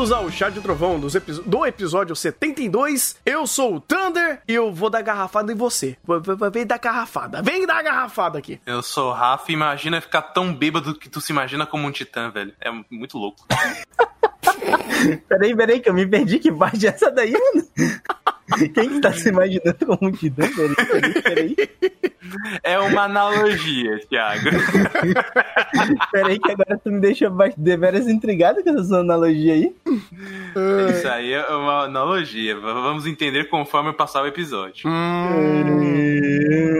bem-vindos ao Chá de Trovão dos epi- do episódio 72. Eu sou o Thunder e eu vou dar garrafada em você. Vem dar garrafada, vem dar garrafada aqui. Eu sou o Rafa e imagina ficar tão bêbado que tu se imagina como um titã, velho. É muito louco. Peraí, peraí, que eu me perdi. Que parte é essa daí, mano? Quem que tá se imaginando como um titã? Peraí, peraí, peraí. É uma analogia, Thiago. Peraí, que agora tu me deixa deveras intrigado com essa sua analogia aí. Isso aí é uma analogia. Vamos entender conforme passar o episódio.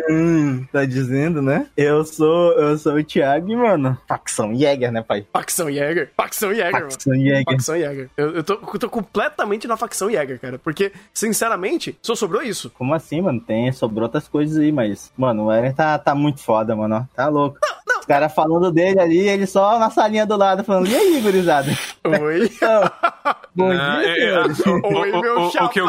Hum, tá dizendo, né? Eu sou, eu sou o Thiago, e, mano. Facção Jäger, né, pai? Facção Jäger. Facção Jäger, mano. Facção Jäger. Facção Jäger. Eu, eu, tô, eu tô completamente na facção Jäger, cara. Porque, sinceramente, só sobrou isso. Como assim, mano? Tem, sobrou outras coisas aí, mas. Mano, o Eren tá, tá muito foda, mano. ó. Tá louco. Os caras falando dele ali, ele só na salinha do lado, falando, e aí, gurizada? Oi. Então, bom Não, dia, é-. Oi, o, meu o- o chapa. que eu,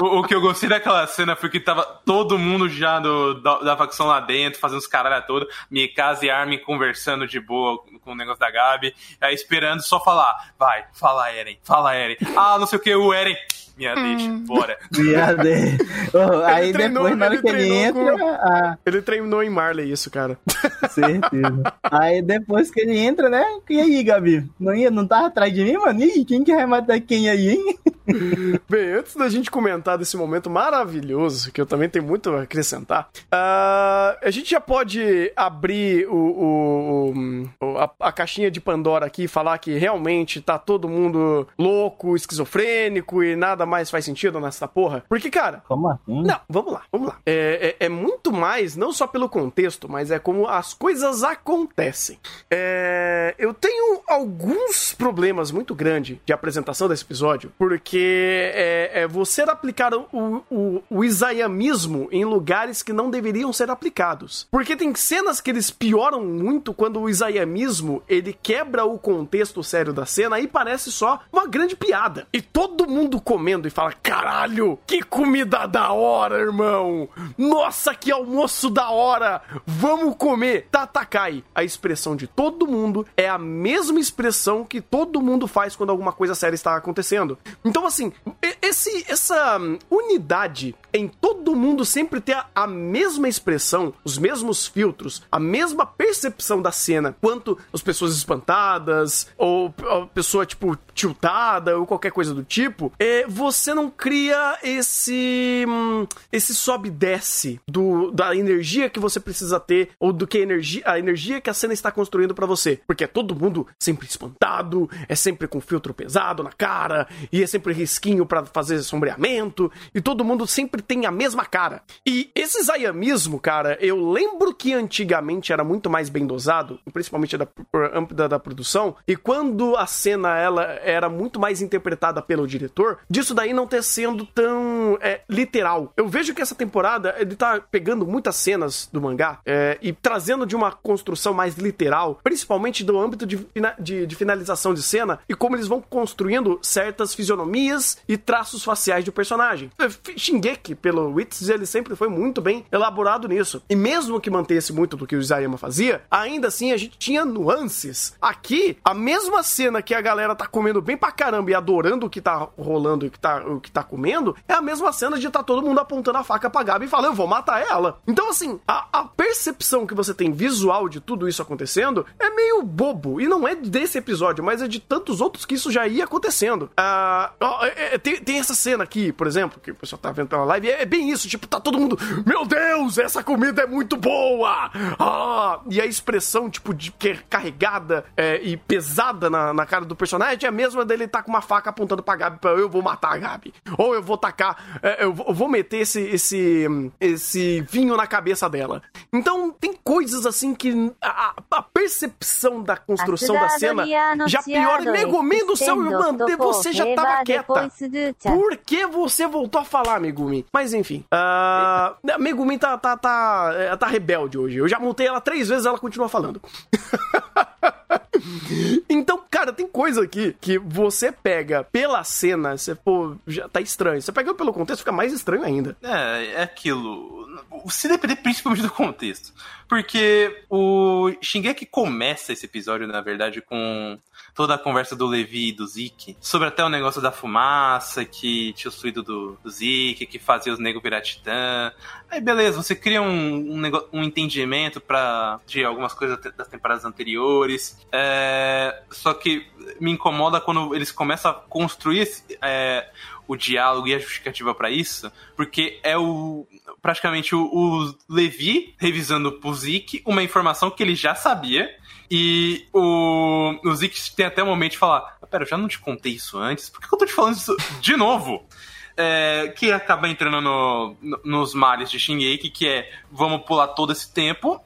o, o que eu gostei daquela cena foi que tava todo mundo já do, da, da facção lá dentro, fazendo os caralho toda, Mikasa e Armin conversando de boa com o negócio da Gabi, aí esperando só falar, vai, fala Eren, fala Eren. Ah, não sei o que, o Eren, minha deixa, bora. Viado, é. Ô, aí treinou- depois, na hora ele que ele treinou entra, com- ah, Ele treinou em Marley isso, cara. certeza. aí depois que ele entra, né? E aí, Gabi? Não, ia, não tava atrás de mim, mano? Ih, quem que vai matar quem aí, hein? Bem, antes da gente comentar desse momento maravilhoso, que eu também tenho muito a acrescentar, ah, a gente já pode abrir o, o- o- a, a caixinha de Pandora aqui e falar que realmente tá todo mundo louco, esquizofrênico e nada mais faz sentido nessa porra? Porque, cara, Como assim? não, vamos lá, vamos lá. É, é- é muito mais, não só pelo contexto, mas é como as coisas acontecem. É, eu tenho alguns problemas muito grandes de apresentação desse episódio, porque é, é você aplicar o, o, o isaiamismo em lugares que não deveriam ser aplicados. Porque tem cenas que eles pioram muito quando o isaiamismo ele quebra o contexto sério da cena e parece só uma grande piada. E todo mundo comendo e fala: caralho, que comida da hora, irmão! Nossa, que almoço da hora! Vamos comer! Tatakai. A expressão de todo mundo é a mesma expressão que todo mundo faz quando alguma coisa séria está acontecendo. Então, assim, esse, essa hum, unidade em todo mundo sempre ter a, a mesma expressão, os mesmos filtros, a mesma percepção da cena, quanto as pessoas espantadas, ou a pessoa, tipo, tiltada, ou qualquer coisa do tipo, é, você não cria esse. hum, esse sobe e desce do, da energia que você precisa ter, ou do que a energia, a energia que a cena está construindo pra você. Porque é todo mundo sempre espantado, é sempre com filtro pesado na cara, e é sempre risquinho pra fazer sombreamento, e todo mundo sempre tem a mesma cara. E esse zayamismo, cara, eu lembro que antigamente era muito mais bem dosado, principalmente da, da, da produção, e quando a cena ela era muito mais interpretada pelo diretor, disso daí não ter sendo tão é, literal. Eu vejo que essa temporada ele tá pegando muitas cenas do mangá é, e trazendo de uma construção mais literal, principalmente do âmbito de, de, de finalização de cena e como eles vão construindo certas fisionomias e traços faciais do personagem. É, Shingeki, pelo Wits, ele sempre foi muito bem elaborado nisso. E mesmo que mantesse muito do que o Isayama fazia, ainda assim a gente tinha nuances. Aqui, a mesma cena que a galera tá comendo bem pra caramba e adorando o que tá rolando e tá, o que tá comendo, é a mesma cena de tá todo mundo apontando a faca pra Gabi e falando, eu vou matar ela. Então, assim, a, a percepção que você tem visual de tudo isso acontecendo é meio bobo. E não é desse episódio, mas é de tantos outros que isso já ia acontecendo. Ah, ó, é- é- tem, tem essa cena aqui, por exemplo, que o pessoal tá vendo pela live, é, é bem isso, tipo, tá todo mundo, meu Deus, essa comida é muito boa! Ah, e a expressão, tipo, de que é carregada é, e pesada na, na cara do personagem é a mesma dele tá com uma faca apontando pra Gabi, pra eu vou matar a Gabi. Ou eu vou tacar, é, eu, vou- meter esse, esse, esse vinho na cabeça dela. Então, tem coisas assim que a, a- percepção da construção da cena já piora. Megumin do céu, eu mandei, você já tava quieta. Por que você voltou a falar, Megumi? Mas enfim. ah, a Megumi tá, tá, tá, é, tá rebelde hoje. Eu já montei ela três vezes ela continua falando. então, cara, tem coisa aqui que você pega pela cena, você, pô, já tá estranho. Você pega pelo contexto, fica mais estranho ainda. É, é aquilo. Se depender principalmente do contexto. Porque o Shingeki começa esse episódio, na verdade, com toda a conversa do Levi e do Zeke, sobre até o negócio da fumaça, que tinha o fluido do, do Zeke, que fazia os negros virar titã. Aí beleza, você cria um, um, um entendimento para de algumas coisas das temporadas anteriores. É, só que me incomoda quando eles começam a construir é, o diálogo e a justificativa para isso, porque é o praticamente o, o Levi revisando pro Zeke uma informação que ele já sabia e o, o Zeke tem até o momento de falar: Pera, eu já não te contei isso antes? Por que eu tô te falando isso de novo? É, que acaba entrando no, no, nos males de Shingeki, que é vamos pular todo esse tempo.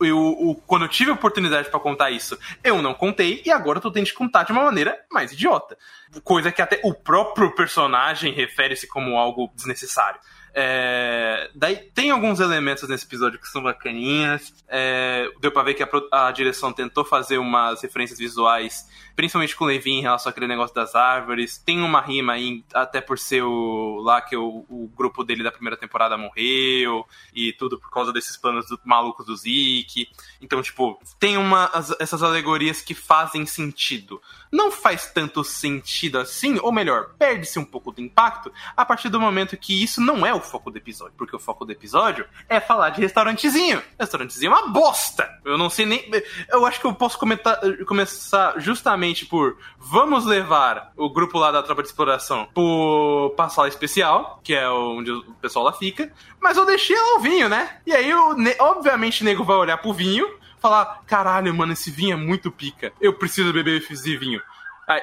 Eu, eu quando eu tive a oportunidade para contar isso, eu não contei, e agora eu tô que contar de uma maneira mais idiota. Coisa que até o próprio personagem refere-se como algo desnecessário. É, daí tem alguns elementos nesse episódio que são bacaninhas. É, deu pra ver que a, a, direção tentou fazer umas referências visuais, principalmente com o Levi em relação àquele negócio das árvores. Tem uma rima aí, até por ser o, lá que o, o grupo dele da primeira temporada morreu e tudo por causa desses planos do, malucos do Zeke. Então, tipo, tem uma, as, essas alegorias que fazem sentido. Não faz tanto sentido assim, ou melhor, perde-se um pouco do impacto a partir do momento que isso não é o foco do episódio. Porque o foco do episódio é falar de restaurantezinho. Restaurantezinho é uma bosta. Eu não sei nem. Eu acho que eu posso comentar, começar justamente por vamos levar o grupo lá da tropa de exploração pro, pra sala especial, que é onde o pessoal lá fica. Mas eu deixei lá o vinho, né? E aí, eu, obviamente, o nego vai olhar pro vinho falar: caralho, mano, esse vinho é muito pica. Eu preciso beber esse vinho.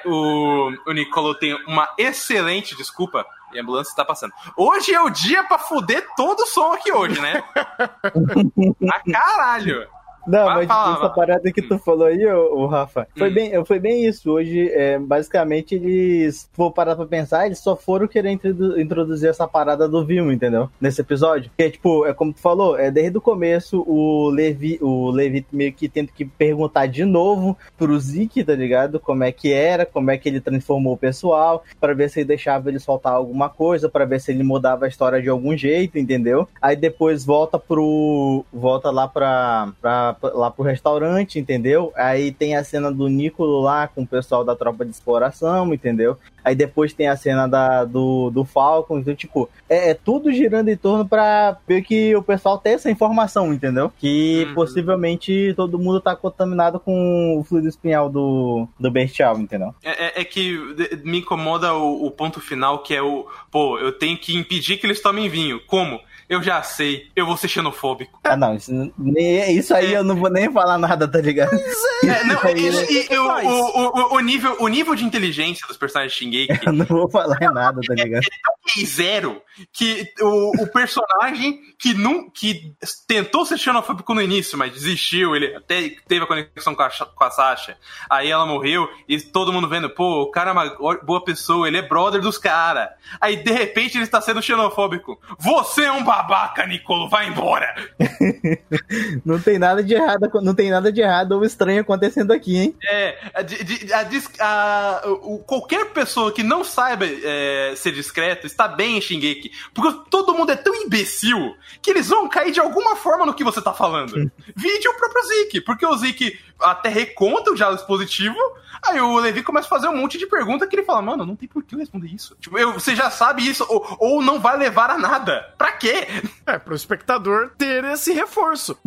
O, o Nicolo tem uma excelente desculpa. E a ambulância está passando. Hoje é o dia pra fuder todo o som aqui hoje, né? ah, caralho! Não, mas falar, essa parada que tu falou aí, o, Rafa, foi, hum. bem, foi bem isso. Hoje, é, basicamente, eles, vou parar pra pensar, eles só foram querer introduzir essa parada do Vilma, entendeu? Nesse episódio. Porque, tipo, é como tu falou, é desde o começo o Levi, o Levi meio que tenta que perguntar de novo pro Zeke, tá ligado? Como é que era, como é que ele transformou o pessoal, para ver se ele deixava ele soltar alguma coisa, para ver se ele mudava a história de algum jeito, entendeu? Aí depois volta pro. volta lá pra, pra lá pro restaurante, entendeu? Aí tem a cena do Nicolo lá com o pessoal da tropa de exploração, entendeu? Aí depois tem a cena da, do, do Falcon, então, tipo, é, é tudo girando em torno pra ver que o pessoal tem essa informação, entendeu? Que uhum. possivelmente todo mundo tá contaminado com o fluido espinhal do, do bestial, entendeu? É, é, é que me incomoda o, o ponto final, que é o, pô, eu tenho que impedir que eles tomem vinho. Como? Eu já sei, eu vou ser xenofóbico. Ah, não, isso, isso aí é. eu não vou nem falar nada, tá ligado? É, é não, aí, e, e, o, o, o, nível, o nível de inteligência dos personagens de Shingeki... Eu não vou falar nada, tá ligado? É, é zero, que o, o personagem que, não, que tentou ser xenofóbico no início, mas desistiu, ele até teve a conexão com a, com a Sasha, aí ela morreu, e todo mundo vendo, pô, o cara é uma boa pessoa, ele é brother dos caras. Aí, de repente, ele está sendo xenofóbico. Você é um babaca, Nicolo, vai embora! não tem nada de errado, não tem nada de errado ou estranho acontecendo aqui, hein? É, a, a, a, o, qualquer pessoa que não saiba é, ser discreto está bem em Shingeki, porque todo mundo é tão imbecil que eles vão cair de alguma forma no que você tá falando. Vide o próprio Zeke, porque o Zeke até reconta o diálogo positivo, aí o Levi começa a fazer um monte de perguntas que ele fala, mano, não tem por que eu responder isso. Tipo, eu, você já sabe isso, ou, ou não vai levar a nada. Pra quê? É, pro espectador ter esse reforço.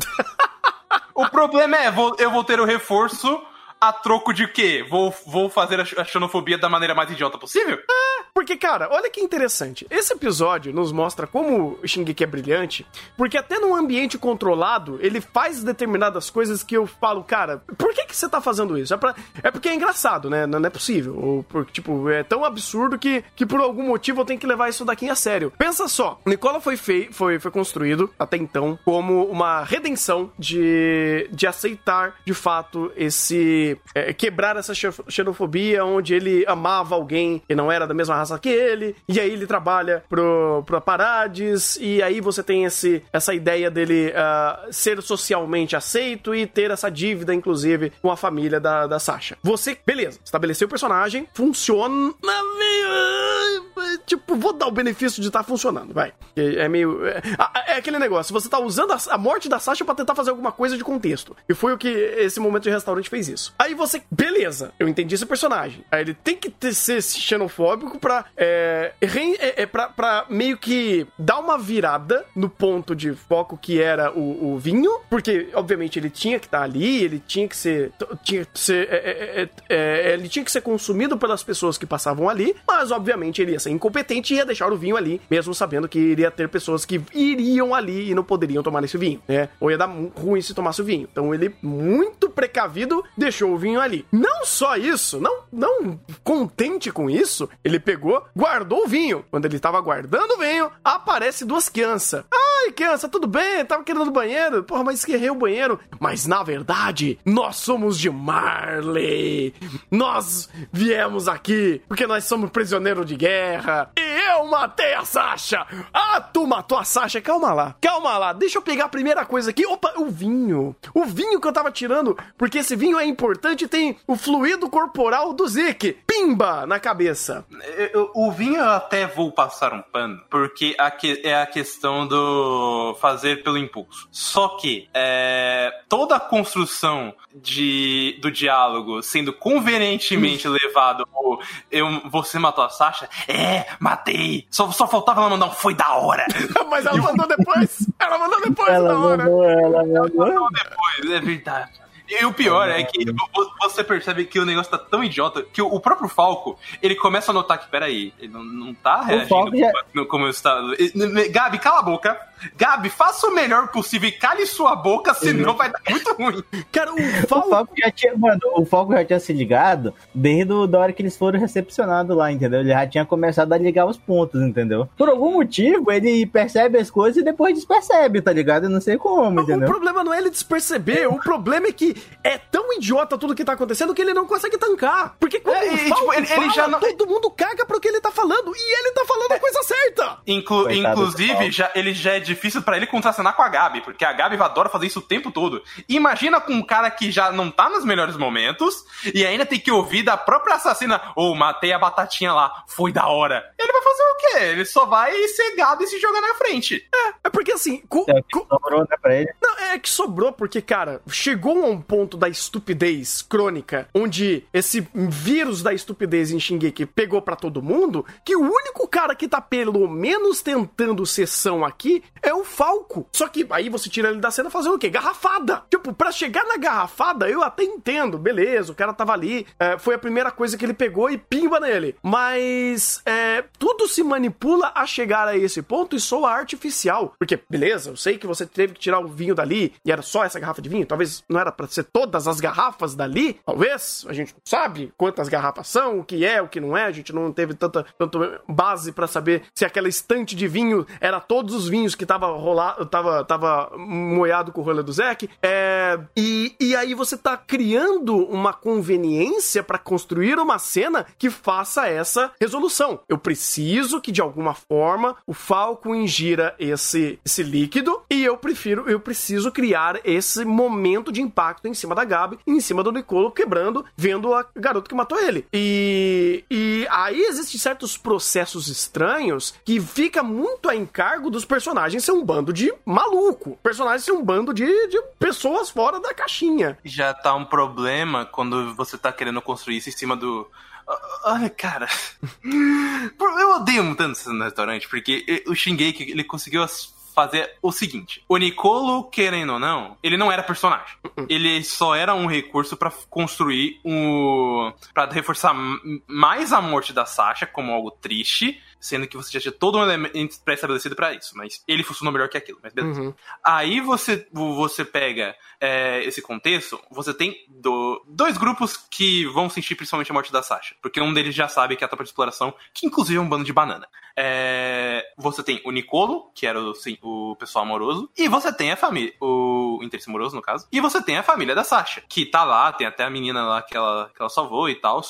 o problema é, vou, eu vou ter o reforço a troco de quê? Vou, vou fazer a xenofobia da maneira mais idiota possível? É, porque, cara, olha que interessante. Esse episódio nos mostra como o Shingeki é brilhante, porque até num ambiente controlado, ele faz determinadas coisas que eu falo, cara, por que, que você tá fazendo isso? É, pra... é porque é engraçado, né? Não é possível. Ou porque, tipo, é tão absurdo que, que por algum motivo eu tenho que levar isso daqui a sério. Pensa só, Nicola foi, fei... foi, foi construído, até então, como uma redenção de, de aceitar, de fato, esse é, quebrar essa xenofobia onde ele amava alguém e não era da mesma raça que ele, e aí ele trabalha pro, pro Parades, e aí você tem esse, essa ideia dele uh, ser socialmente aceito e ter essa dívida, inclusive, com a família da, da Sasha. Você, beleza, estabeleceu o personagem, funciona meio. Tipo, vou dar o benefício de estar tá funcionando, vai. É, é meio. É, é, aquele negócio, você tá usando a, a morte da Sasha para tentar fazer alguma coisa de contexto. E foi o que esse momento de restaurante fez isso. Aí você, beleza, eu entendi esse personagem. Aí ele tem que ter, ser xenofóbico pra, é, re, é, é, pra, pra meio que dar uma virada no ponto de foco que era o, o vinho, porque obviamente ele tinha que estar tá ali, ele tinha que ser. Tinha que ser é, é, é, ele tinha que ser consumido pelas pessoas que passavam ali, mas obviamente ele ia ser incompetente e ia deixar o vinho ali, mesmo sabendo que iria ter pessoas que iriam ali e não poderiam tomar esse vinho, né? Ou ia dar ruim se tomasse o vinho. Então ele, muito precavido, deixou o vinho ali. Não só isso, não, não contente com isso, ele pegou, guardou o vinho. Quando ele estava guardando o vinho, aparece duas crianças. Ai, criança, tudo bem? Tava querendo banheiro. Porra, mas esquerrei o banheiro. Mas na verdade, nós somos de Marley. Nós viemos aqui porque nós somos prisioneiros de guerra. E eu matei a Sasha. Ah, tu matou a Sasha. Calma lá, calma lá. Deixa eu pegar a primeira coisa aqui. Opa, o vinho. O vinho que eu tava tirando, porque esse vinho é importante tem o fluido corporal do Zeke. Pimba na cabeça. O vinho eu até vou passar um pano, porque é a questão do fazer pelo impulso. Só que é, toda a construção de, do diálogo sendo convenientemente levado ao eu, você matou a Sasha? É, matei. Só, só faltava ela mandar um foi da hora. Mas ela mandou depois. Ela mandou depois ela da hora. Mandou, ela mandou. Ela mandou depois, é verdade. E o pior é que você percebe que o negócio tá tão idiota que o próprio Falco, ele começa a notar que, peraí, ele não, não tá reagindo já... como eu estava. Gabi, cala a boca. Gabi, faça o melhor possível e cale sua boca, senão vai dar muito ruim. Cara, o Falco... o Falco, já tinha, mano, o Falco já tinha se ligado desde a hora que eles foram recepcionados lá, entendeu? Ele já tinha começado a ligar os pontos, entendeu? Por algum motivo, ele percebe as coisas e depois despercebe, tá ligado? Eu não sei como, entendeu? O problema não é ele desperceber, o problema é que é tão idiota tudo que tá acontecendo que ele não consegue tancar. Porque quando é, Falco tipo, ele, fala, ele já não... todo mundo caga pro que ele tá falando e ele tá falando a coisa certa. Inclu inclusive, já, ele já é difícil para ele contracenar com a Gabi, porque a Gabi adora fazer isso o tempo todo. Imagina com um cara que já não tá nos melhores momentos e ainda tem que ouvir da própria assassina: Ô, oh, matei a batatinha lá, foi da hora. Ele vai fazer o quê? Ele só vai ser gado e se jogar na frente. É, é porque assim. É que sobrou, né, pra ele? Não, é que sobrou porque, cara, chegou a um ponto da estupidez crônica, onde esse vírus da estupidez em Shingeki pegou para todo mundo, que o único cara que tá pelo menos tentando sessão aqui é o Falco. Só que aí você tira ele da cena fazendo o quê? Garrafada. Tipo, pra chegar na garrafada, eu até entendo. Beleza, o cara tava ali. É, foi a primeira coisa que ele pegou e pimba nele. Mas é, tudo se manipula a chegar a esse ponto e soa artificial. Porque, beleza, eu sei que você teve que tirar o vinho dali e era só essa garrafa de vinho. Talvez não era para ser todas as garrafas dali. Talvez. A gente não sabe quantas garrafas são, o que é, o que não é. A gente não teve tanta, tanta base para saber se aquela estante de vinho era todos os vinhos que tava rolado, tava, tava moiado com o rolê do Zack. É, e, e aí você tá criando uma conveniência para construir uma cena que faça essa resolução. Eu preciso que de alguma forma o Falco ingira esse, esse líquido e eu prefiro, eu preciso criar esse momento de impacto em cima da Gabi, em cima do Nicolo quebrando, vendo a garota que matou ele. E, e aí existem certos processos estranhos que fica muito a encargo dos personagens ser um bando de maluco. Personagens são um bando de, de pessoas fora da caixinha. Já tá um problema quando você tá querendo construir isso em cima do. Olha, cara. Eu odeio tanto no restaurante, porque o Shingeki ele conseguiu fazer o seguinte: o Nicolo, querendo ou não, ele não era personagem. Uh-uh. Ele só era um recurso para construir um. para reforçar mais a morte da Sasha como algo triste sendo que você já tinha todo um elemento pré-estabelecido para isso, mas ele funcionou melhor que aquilo, mas beleza. Uhum. Aí você, você pega é, esse contexto, você tem do, dois grupos que vão sentir principalmente a morte da Sasha, porque um deles já sabe que é a tropa de exploração, que inclusive é um bando de banana. É, você tem o Nicolo, que era o, sim, o pessoal amoroso, e você tem a família, o interesse amoroso no caso, e você tem a família da Sasha, que tá lá, tem até a menina lá que ela, que ela salvou e tal.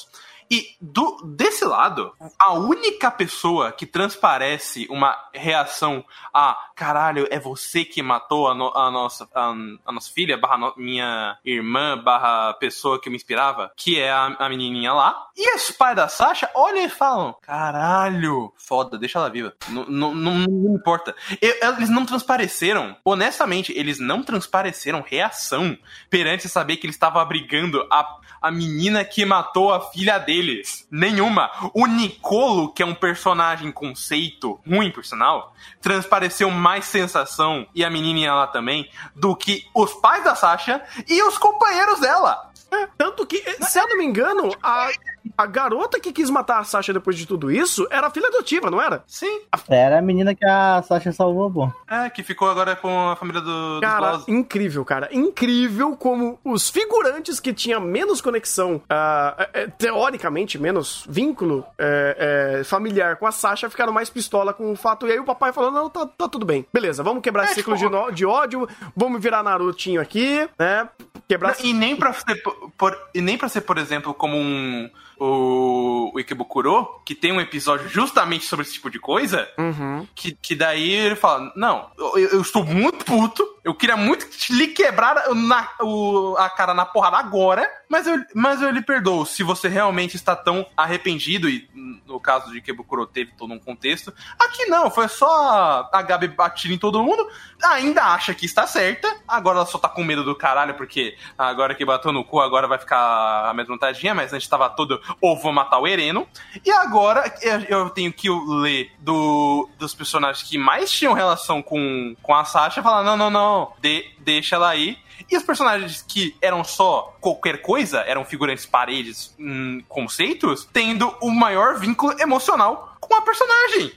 E do, desse lado, a única pessoa que transparece uma reação a caralho, é você que matou a, no, a nossa, a, a, nossa filha, barra no, minha irmã, barra pessoa que me inspirava, que é a, a menininha lá. E os pais da Sasha olham e falam: caralho, foda, deixa ela viva. Não, não, não, importa. Eles não transpareceram, honestamente, eles não transpareceram reação perante saber que ele estava abrigando a, a menina que matou a filha deles. Nenhuma. O Nicolo, que é um personagem conceito ruim, por sinal, transpareceu mais sensação, e a menininha lá também, do que os pais da Sasha e os companheiros dela. Tanto que, se eu não me engano, a, a garota que quis matar a Sasha depois de tudo isso era a filha adotiva, não era? Sim. Era a menina que a Sasha salvou, pô. É, que ficou agora com a família do, cara, dos incrível, cara. Incrível como os figurantes que tinham menos conexão, uh, teoricamente, menos vínculo uh, uh, familiar com a Sasha, ficaram mais pistola com o fato. E aí o papai falou: não, tá, tá tudo bem. Beleza, vamos quebrar é, esse ciclo tipo... de, de ódio, vamos virar Narutinho aqui, né? Quebrar... Não, e nem pra ser, por, e nem pra ser, por exemplo, como um o, o Ikebukuro, que tem um episódio justamente sobre esse tipo de coisa, uhum. que, que daí ele fala, não, eu, eu estou muito puto, eu queria muito lhe quebrar na, o, a cara na porrada agora, mas eu, mas eu lhe perdoo. Se você realmente está tão arrependido, e no caso de Kebukuro teve todo um contexto, aqui não, foi só a Gabi batida em todo mundo, ainda acha que está certa, agora ela só tá com medo do caralho, porque agora que bateu no cu, agora vai ficar amedrontadinha, mas antes estava todo, ou vou matar o Ereno. E agora eu tenho que ler do, dos personagens que mais tinham relação com, com a Sasha, falar, não, não, não, não, de, deixa ela aí. E os personagens que eram só qualquer coisa, eram figurantes paredes, hum, conceitos, tendo o maior vínculo emocional com a personagem.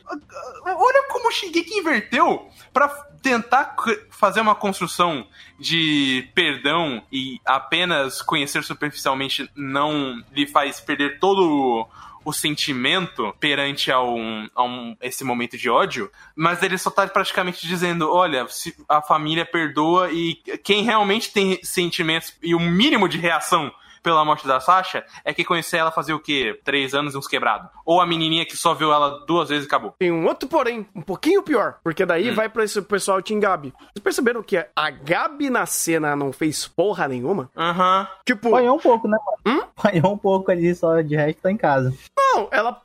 Olha como o Shingeki inverteu para tentar fazer uma construção de perdão e apenas conhecer superficialmente não lhe faz perder todo o sentimento perante a um, a um, esse momento de ódio, mas ele só tá praticamente dizendo: olha, a família perdoa e quem realmente tem sentimentos e o um mínimo de reação pela morte da Sasha é que conhecer ela fazia o quê? Três anos e uns quebrados. Ou a menininha que só viu ela duas vezes e acabou. Tem um outro porém, um pouquinho pior, porque daí hum. vai pra esse pessoal Team Gabi. Vocês perceberam que a Gabi na cena não fez porra nenhuma? Aham. Uhum. Tipo... Apanhou um pouco, né? Hum? Apanhou um pouco ali, só de resto tá em casa. Não, ela...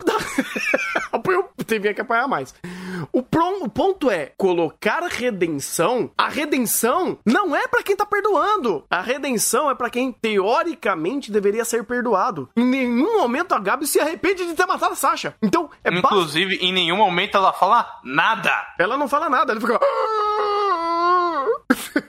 apanhou... Teve que apanhar mais. O, pron... o ponto é, colocar redenção... A redenção não é para quem tá perdoando. A redenção é para quem, teoricamente, deveria ser perdoado. Em nenhum momento a Gabi se arrepende de ter matado a Sasha. Então, é Inclusive, em nenhum momento ela fala nada. Ela não fala nada, ela fica.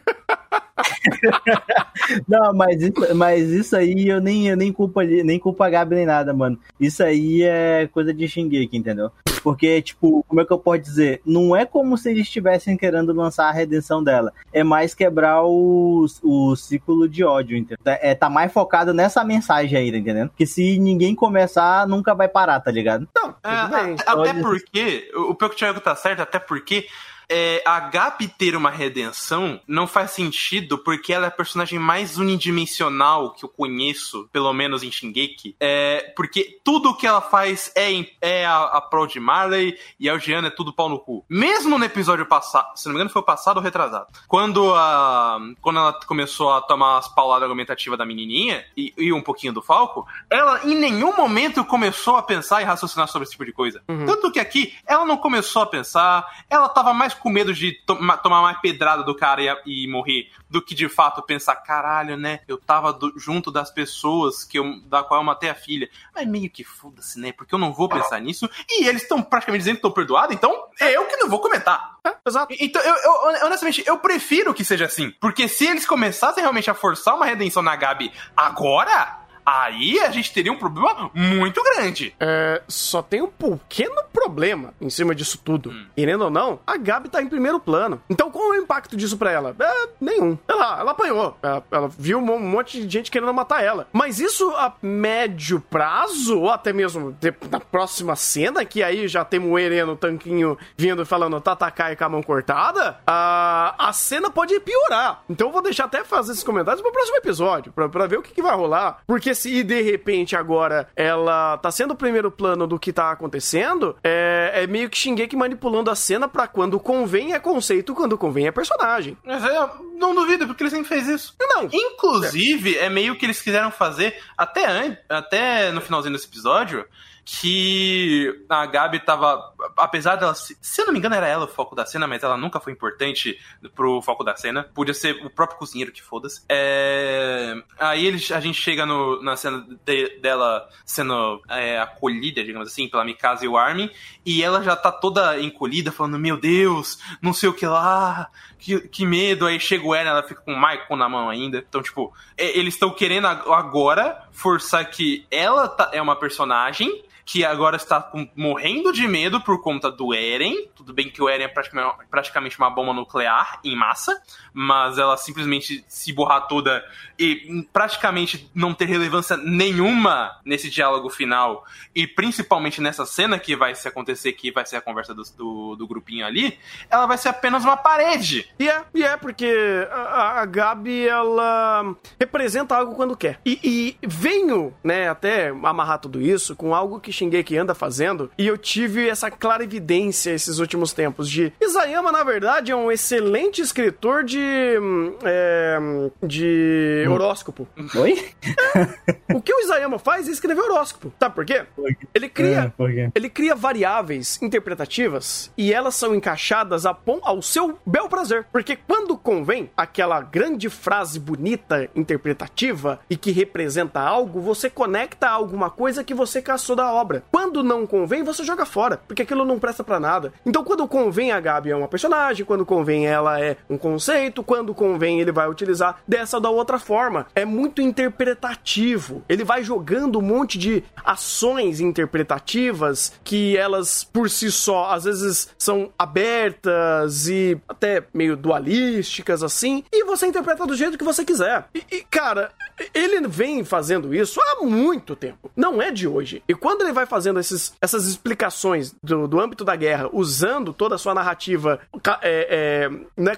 Não, mas isso, mas isso aí eu nem, eu nem culpa nem culpa a Gabi nem nada, mano. Isso aí é coisa de Shingeki, entendeu? Porque, tipo, como é que eu posso dizer? Não é como se eles estivessem querendo lançar a redenção dela. É mais quebrar o, o ciclo de ódio, entendeu? É, tá mais focado nessa mensagem aí, tá entendendo? Que se ninguém começar, nunca vai parar, tá ligado? Não, é, até porque, o Pio Thiago tá certo, até porque é, a Gabi ter uma redenção não faz sentido porque ela é a personagem mais unidimensional que eu conheço, pelo menos em Shingeki. É, porque tudo que ela faz é, é a, a prol de Marley e a Eugênia é tudo pau no cu. Mesmo no episódio passado, se não me engano foi passado ou retrasado, quando, a, quando ela começou a tomar as pauladas argumentativas da menininha e, e, um pouquinho do Falco, ela em nenhum momento começou a pensar e raciocinar sobre esse tipo de coisa. Uhum. Tanto que aqui ela não começou a pensar, ela tava mais com medo de to tomar mais pedrada do cara e, e, morrer do que de fato pensar, caralho, né? Eu tava do, junto das pessoas que eu, da qual eu matei a filha. Mas meio que foda-se, né? Porque eu não vou pensar nisso. E eles estão praticamente dizendo que estão perdoados, então é eu que não vou comentar. É, exato. Então, eu, eu, honestamente, eu prefiro que seja assim. Porque se eles começassem realmente a forçar uma redenção na Gabi agora, aí a gente teria um problema muito grande. É, só tem um pequeno problema em cima disso tudo. Hum. Querendo ou não, a Gabi tá em primeiro plano. Então qual é o impacto disso pra ela? É, nenhum. Ela, ela apanhou. Ela, ela, viu um monte de gente querendo matar ela. Mas isso a médio prazo, ou até mesmo na próxima cena, que aí já temos o Ereno, o tanquinho, vindo falando Tatakai com a mão cortada, a, a cena pode piorar. Então eu vou deixar até fazer esses comentários pro próximo episódio, pra, pra ver o que, que vai rolar. Porque nesse e de repente agora ela tá sendo o primeiro plano do que tá acontecendo, é, é meio que Shingeki manipulando a cena pra quando convém é conceito, quando convém é personagem. Mas é, não duvido, porque ele sempre fez isso. Não. Inclusive, é meio que eles quiseram fazer até, até no finalzinho desse episódio que a Gabi tava. Apesar dela. Se eu não me engano, era ela o foco da cena, mas ela nunca foi importante pro foco da cena. Podia ser o próprio cozinheiro que foda-se. É, aí eles, a gente chega no, na cena de, dela sendo é, acolhida, digamos assim, pela Mikasa e o Armin. E ela já tá toda encolhida, falando: Meu Deus, não sei o que lá, que, que medo. Aí chega o Eren, ela fica com o Michael na mão ainda. Então, tipo, eles estão querendo agora forçar que ela tá, é uma personagem que agora está morrendo de medo por conta do Eren. Tudo bem que o Eren é praticamente, praticamente uma bomba nuclear em massa, mas ela simplesmente se borrar toda e praticamente não ter relevância nenhuma nesse diálogo final e principalmente nessa cena que vai se acontecer, que vai ser a conversa do, do, do grupinho ali, ela vai ser apenas uma parede. E é, e é porque a, a Gabi, ela representa algo quando quer. E, e venho, né, até amarrar tudo isso com algo que Shingeki anda fazendo, e eu tive essa clara evidência esses últimos tempos de Isayama, na verdade, é um excelente escritor de é, de hum. horóscopo. Oi? É. O que o Isayama faz é escrever horóscopo. Sabe por quê? Ele cria, é, por quê? ele cria variáveis interpretativas e elas são encaixadas ao seu bel prazer. Porque quando convém aquela grande frase bonita, interpretativa e que representa algo, você conecta a alguma coisa que você caçou da obra Quando não convém, você joga fora, porque aquilo não presta para nada. Então, quando convém a Gabi é uma personagem, quando convém ela é um conceito, quando convém ele vai utilizar dessa ou da outra forma. É muito interpretativo. Ele vai jogando um monte de ações interpretativas que elas por si só às vezes são abertas e até meio dualísticas assim, e você interpreta do jeito que você quiser. E, e cara, ele vem fazendo isso há muito tempo. Não é de hoje. E quando ele vai fazendo esses, essas explicações do, do âmbito da guerra, usando toda a sua narrativa, é, é, não é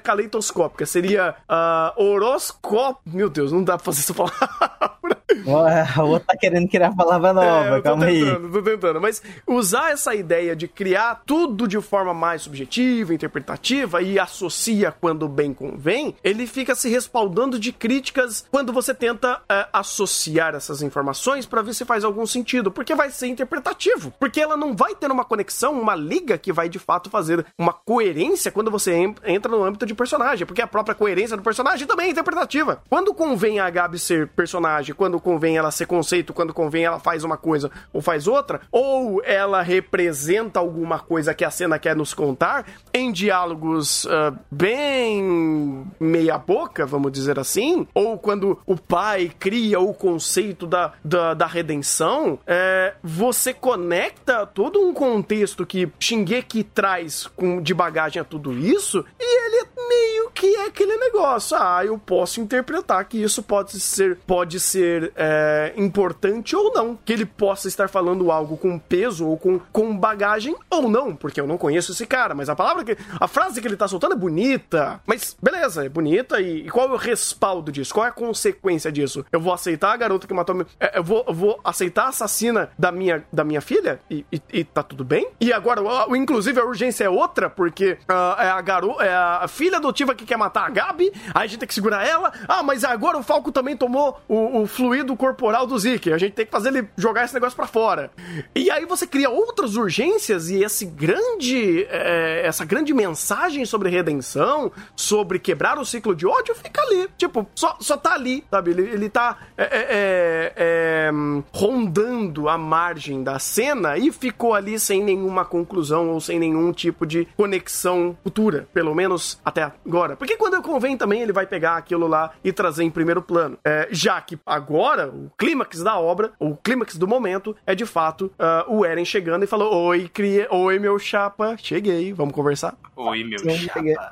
seria uh, horoscópio. Meu Deus, não dá pra fazer essa palavra. O outro tá querendo criar a palavra nova, é, calma tentando, aí. Tô tentando, mas usar essa ideia de criar tudo de forma mais subjetiva, interpretativa e associa quando bem convém, ele fica se respaldando de críticas quando você tenta é, associar essas informações para ver se faz algum sentido, porque vai ser interpretativo, porque ela não vai ter uma conexão, uma liga que vai de fato fazer uma coerência quando você entra no âmbito de personagem, porque a própria coerência do personagem também é interpretativa. Quando convém a Gabi ser personagem, quando convém ela ser conceito, quando convém ela faz uma coisa ou faz outra, ou ela representa alguma coisa que a cena quer nos contar em diálogos uh, bem meia boca, vamos dizer assim, ou quando o pai cria o conceito da, da, da redenção, é, você conecta todo um contexto que Shingeki traz com, de bagagem a tudo isso, e ele meio que é aquele negócio. Ah, eu posso interpretar que isso pode ser, pode ser é, importante ou não. Que ele possa estar falando algo com peso ou com, com bagagem ou não, porque eu não conheço esse cara, mas a palavra que. A frase que ele tá soltando é bonita. Mas beleza, é bonita. E, e qual é o respaldo disso? Qual é a consequência disso? Eu vou aceitar a garota que matou. É, eu, vou, eu vou aceitar a assassina da minha, da minha filha? E, e, e tá tudo bem? E agora, inclusive, a urgência é outra, porque uh, é a garota. É a filha adotiva que quer matar a Gabi, aí a gente tem que segurar ela. Ah, mas agora o Falco também tomou o, o fluido corporal do Zeke. A gente tem que fazer ele jogar esse negócio para fora. E aí você cria outras urgências e esse grande, é, essa grande mensagem sobre redenção, sobre quebrar o ciclo de ódio, fica ali. Tipo, só, só tá ali, sabe? Ele, ele tá é, é, rondando a margem da cena e ficou ali sem nenhuma conclusão ou sem nenhum tipo de conexão futura. Pelo menos até agora. Porque quando convém também ele vai pegar aquilo lá e trazer em primeiro plano. Já que agora, o clímax da obra, o clímax do momento, é de fato uh, o Eren chegando e falou: Oi, cria... Oi, meu chapa, cheguei, vamos conversar? Oi, meu Sim, chapa.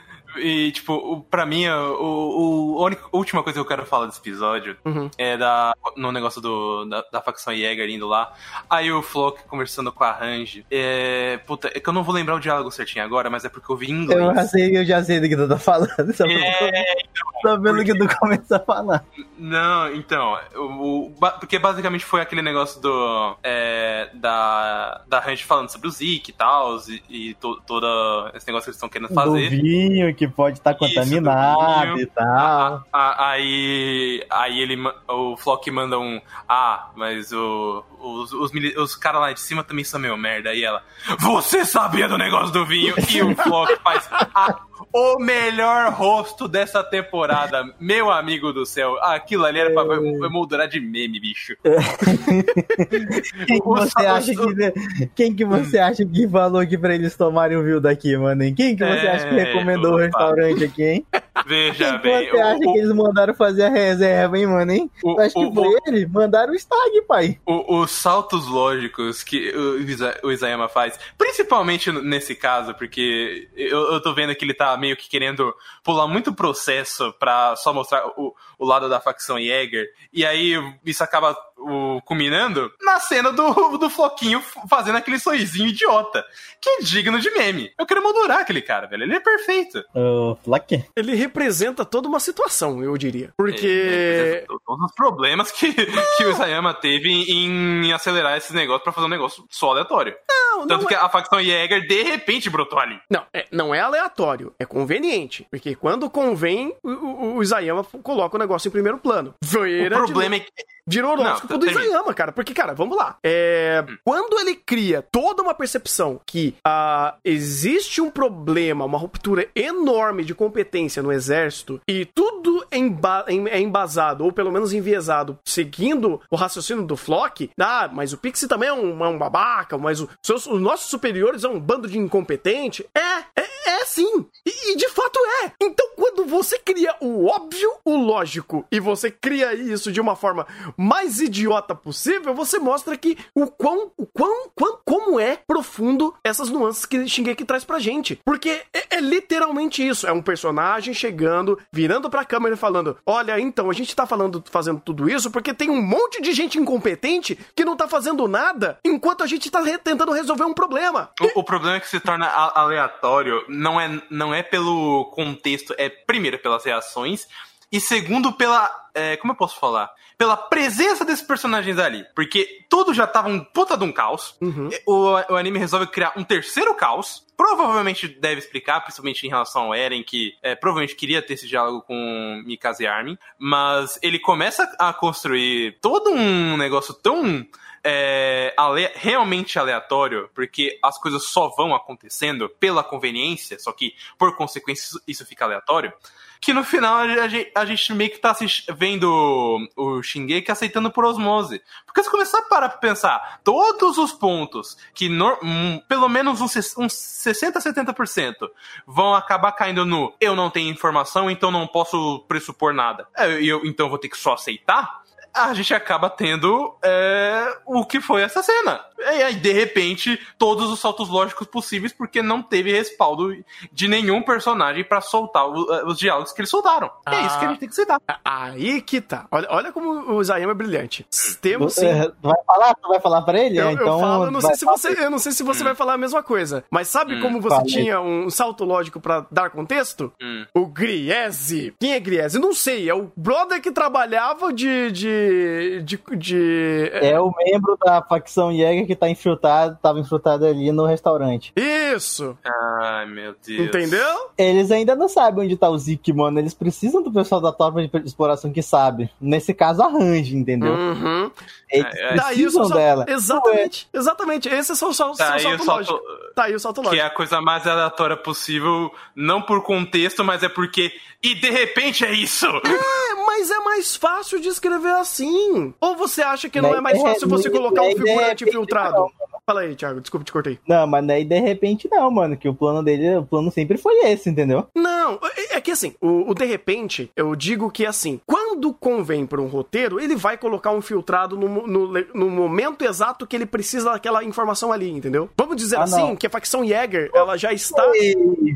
E, tipo, pra mim, o, o, a única, a última coisa que eu quero falar desse episódio uhum. é da, no negócio do, da, da facção Jäger indo lá. Aí o Flock conversando com a Range. É, puta, é que eu não vou lembrar o diálogo certinho agora, mas é porque eu vi em inglês. Eu já sei, eu já sei do que tu tá falando. Só é, então, vendo porque... que tu começa a falar. Não, então, o, o, porque basicamente foi aquele negócio do. É, da, da Range falando sobre o Zeke e tal, e, e to, todo esse negócio que eles estão querendo fazer. Do vinho que pode estar tá contaminado e tal. aí, aí ele, o Flock manda um. Ah, mas o, os, os, os caras lá de cima também são meio merda. Aí ela, você sabia do negócio do vinho? E o Flock faz a, o melhor rosto dessa temporada. Meu amigo do céu, aquilo ali era pra é. moldurar de meme, bicho. Quem que, você acha que, quem que você acha que falou aqui pra eles tomarem o vinho daqui, mano? Quem que você acha que é, recomendou o restaurante aqui, hein? Veja Quem bem. você o, acha o, que eles mandaram fazer a reserva, hein, mano, hein? O, acho que foi ele. Mandaram o stag, pai. os saltos lógicos que o, o Isayama faz, principalmente nesse caso, porque eu, eu tô vendo que ele tá meio que querendo pular muito processo pra só mostrar o, o lado da facção Jäger. E aí isso acaba o, culminando na cena do, do Floquinho fazendo aquele sorrisinho idiota. Que é digno de meme. Eu quero moldurar aquele cara, velho. Ele é perfeito. O Flock? Ele representa toda uma situação, eu diria. Porque. todos os problemas que, que o Isayama teve em acelerar esse negócio pra fazer um negócio só aleatório. Não, Tanto não que é... a facção Jäger de repente brotou ali. Não, é, não é aleatório, é conveniente. Porque quando convém, o, o, o Isayama coloca o negócio em primeiro plano. o problema é que Virou horóscopo do Isayama, cara. Porque, cara, vamos lá. É, hum. Quando ele cria toda uma percepção que uh, existe um problema, uma ruptura enorme de competência no exército e tudo emba é embasado, ou pelo menos enviesado, seguindo o raciocínio do Flock, ah, mas o Pixie também é um, é um babaca, mas o, seus, os nossos superiores é um bando de incompetente. É, é, é sim. E, e de fato é. Então, quando você cria o óbvio, o lógico, e você cria isso de uma forma mais idiota possível, você mostra que o quão, o quão, quão como é profundo essas nuances que Shingeki traz pra gente. Porque é, é literalmente isso. É um personagem chegando, virando pra câmera e falando: Olha, então, a gente tá falando, fazendo tudo isso porque tem um monte de gente incompetente que não tá fazendo nada enquanto a gente tá re tentando resolver um problema. O, o, problema é que se torna aleatório não é, não é pelo contexto, é primeiro pelas reações e segundo pela. É, como eu posso falar? pela presença desses personagens ali. Porque tudo já tava um puta de um caos. Uhum. O, o anime resolve criar um terceiro caos. Provavelmente deve explicar, principalmente em relação ao Eren, que é, provavelmente queria ter esse diálogo com Mikasa e Armin. Mas ele começa a construir todo um negócio tão é, ale realmente aleatório, porque as coisas só vão acontecendo pela conveniência, só que por consequência isso fica aleatório que no final a gente, a gente meio que tá vendo o Shingeki aceitando por osmose. Porque se começar a parar pra pensar, todos os pontos que no, um, pelo menos uns, uns 60, 70% vão acabar caindo no eu não tenho informação, então não posso pressupor nada. É, eu, então vou ter que só aceitar a gente acaba tendo é, o que foi essa cena. E aí, de repente, todos os saltos lógicos possíveis, porque não teve respaldo de nenhum personagem para soltar o, é, os diálogos que eles soltaram. Ah, é isso que a gente tem que citar. Aí que tá. Olha, olha como o Zayama é brilhante. Temos sim. Vai falar? Tu vai falar pra ele? Eu, é, então, eu falo, eu não sei se você, eu não sei se você hum. vai falar a mesma coisa. Mas sabe hum, como você fala. tinha um salto lógico para dar contexto? Hum. O Griese. Quem é Griese? Não sei. É o brother que trabalhava de, de de, de, É o membro da facção Jäger que tá infiltrado, tava infiltrado ali no restaurante. Isso! Ai, meu Deus. Entendeu? Eles ainda não sabem onde tá o Zik, mano. Eles precisam do pessoal da tropa de exploração que sabe. Nesse caso, arranje, entendeu? Uhum. Eles é, é. precisam tá dela. Exatamente, exatamente. Esses são só tá o salto lógico. Tá aí o salto lógico. Que é a coisa mais aleatória possível, não por contexto, mas é porque. E de repente é isso! É, mas é mais fácil de escrever assim. Ou você acha que não é mais fácil você colocar um figurante infiltrado? Fala aí, Thiago, desculpa, te cortei. Não, mas daí de repente não, mano, que o plano dele, o plano sempre foi esse, entendeu? Não, é, é que assim, o, o de repente, eu digo que assim, quando quando convém para um roteiro, ele vai colocar um filtrado no, no, no, momento exato que ele precisa daquela informação ali, entendeu? Vamos dizer ah, assim não. que a facção Jäger, ela já está.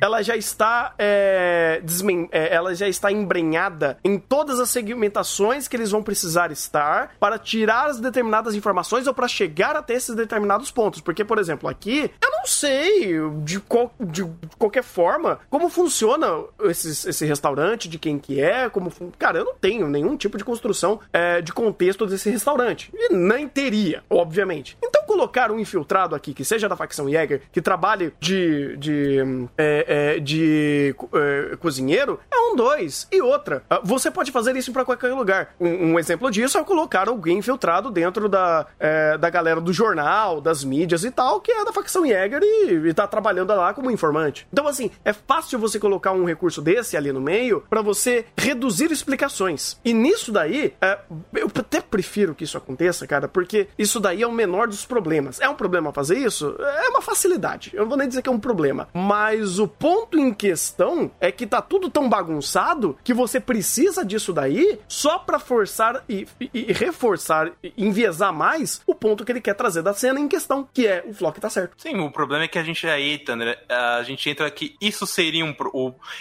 Ela já está. É, desmen, é, ela já está embrenhada em todas as segmentações que eles vão precisar estar para tirar as determinadas informações ou para chegar até esses determinados pontos. Porque, por exemplo, aqui, eu não sei de, qual, de qualquer forma como funciona esse, esse restaurante, de quem que é, como. Cara, eu não tenho nenhum tipo de construção é, de contexto desse restaurante. E nem teria, obviamente. Então, colocar um infiltrado aqui, que seja da facção Jäger, que trabalhe de. de. É, é, de é, cozinheiro, é um dois. E outra, ah, você pode fazer isso para qualquer lugar. Um, um, exemplo disso é colocar alguém infiltrado dentro da, é, da galera do jornal, das mídias e tal, que é da facção Jäger e, e tá trabalhando lá como informante. Então, assim, é fácil você colocar um recurso desse ali no meio para você reduzir explicações. E nisso daí, é, eu até prefiro que isso aconteça, cara, porque isso daí é o menor dos problemas. É um problema fazer isso? É uma facilidade. Eu não vou nem dizer que é um problema. Mas o ponto em questão é que tá tudo tão bagunçado que você precisa disso daí só para forçar e, e, e, reforçar, e enviesar mais o ponto que ele quer trazer da cena em questão, que é o Flock tá certo. Sim, o problema é que a gente aí, Thunder, a gente entra que isso seria um.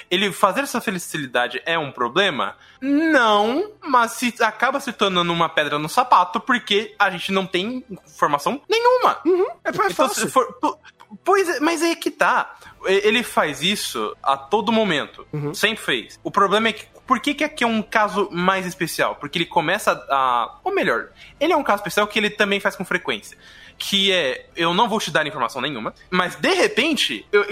Ele fazer essa felicidade é um problema? Não, mas se acaba se tornando uma pedra no sapato porque a gente não tem informação nenhuma. Uhum, é então, fácil. For, pois é, mas é que tá. Ele faz isso a todo momento. Uhum. Sempre fez. O problema é que por que, que aqui é um caso mais especial? Porque ele começa a. Ou melhor, ele é um caso especial que ele também faz com frequência que é eu não vou te dar informação nenhuma, mas de repente, eu,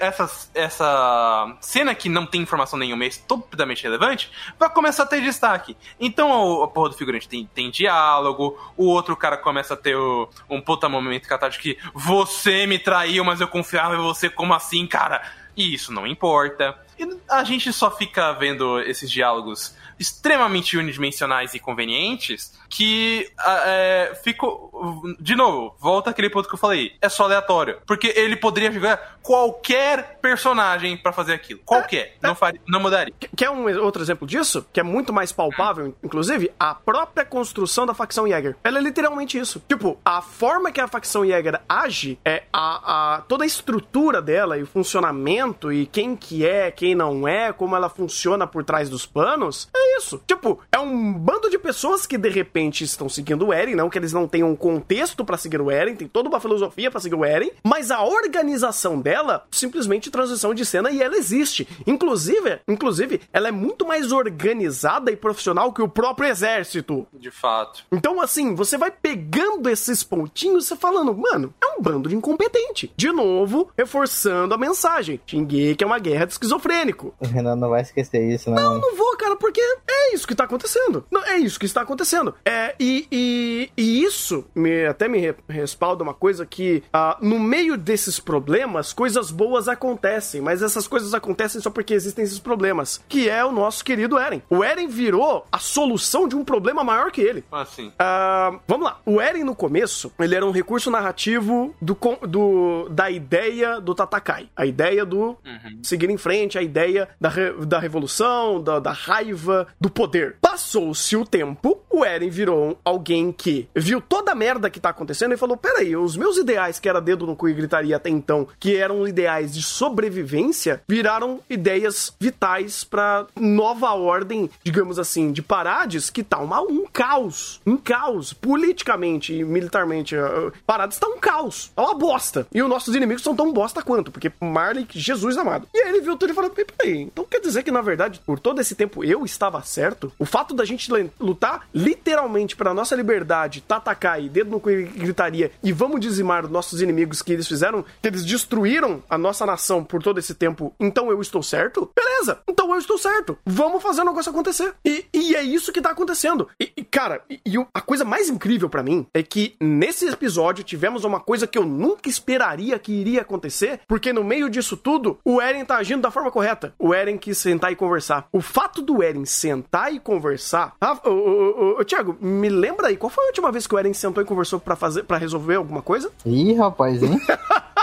essa, essa cena que não tem informação nenhuma é estupidamente relevante, vai começar a ter destaque. Então a porra do figurante tem, tem diálogo, o outro cara começa a ter o, um puta momento catártico que você me traiu, mas eu confiava em você, como assim, cara? E isso não importa. E a gente só fica vendo esses diálogos extremamente unidimensionais e convenientes que é, ficou. De novo, volta aquele ponto que eu falei. É só aleatório. Porque ele poderia jogar qualquer personagem para fazer aquilo. Qualquer. É, não, faria, não mudaria. Quer um outro exemplo disso? Que é muito mais palpável, inclusive? A própria construção da facção Jäger. Ela é literalmente isso. Tipo, a forma que a facção Jäger age é a, a toda a estrutura dela e o funcionamento e quem que é, quem não é, como ela funciona por trás dos panos. É isso. Tipo, é um bando de pessoas que de repente estão seguindo o Eren, não que eles não tenham um contexto para seguir o Eren, tem toda uma filosofia para seguir o Eren, mas a organização dela, simplesmente transição de cena e ela existe. Inclusive, inclusive, ela é muito mais organizada e profissional que o próprio exército. De fato. Então, assim, você vai pegando esses pontinhos e falando, mano, é um bando de incompetente. De novo, reforçando a mensagem. que é uma guerra de esquizofrênico. O Renan não vai esquecer isso, né? Não, não vou, cara, porque é isso que tá acontecendo. Não, é isso que está acontecendo. É, e, e, e isso me, até me respalda uma coisa que uh, no meio desses problemas, coisas boas acontecem, mas essas coisas acontecem só porque existem esses problemas, que é o nosso querido Eren. O Eren virou a solução de um problema maior que ele. Assim. Uh, vamos lá. O Eren, no começo, ele era um recurso narrativo do, do da ideia do Tatakai. A ideia do uhum. seguir em frente, a ideia da, re, da revolução, da, da raiva, do poder. Passou-se o tempo, o Eren virou alguém que viu toda a merda que tá acontecendo e falou: peraí, os meus ideais, que era dedo no cu e gritaria até então, que eram ideais de sobrevivência, viraram ideias vitais pra nova ordem, digamos assim, de Parades, que tá uma, um caos. Um caos. Politicamente e militarmente. Uh, Parades tá um caos. É uma bosta. E os nossos inimigos são tão bosta quanto, porque Marley, Jesus amado. E aí ele viu tudo e falou: peraí, então quer dizer que na verdade, por todo esse tempo eu estava certo? O fato da gente lutar literalmente para nossa liberdade, Tatakai, dedo no cu e gritaria, e vamos dizimar nossos inimigos que eles fizeram, que eles destruíram a nossa nação por todo esse tempo, então eu estou certo? Beleza, então eu estou certo. Vamos fazer o negócio acontecer. E, e é isso que tá acontecendo. E, e cara, e, e, a coisa mais incrível para mim é que nesse episódio tivemos uma coisa que eu nunca esperaria que iria acontecer, porque no meio disso tudo, o Eren tá agindo da forma correta. O Eren quis sentar e conversar. O fato do Eren sentar e conversar. Ah, ô, ô, ô, Thiago, me lembra aí, qual foi a última vez que o Eren sentou e conversou para fazer para resolver alguma coisa? Ih, rapaz, hein?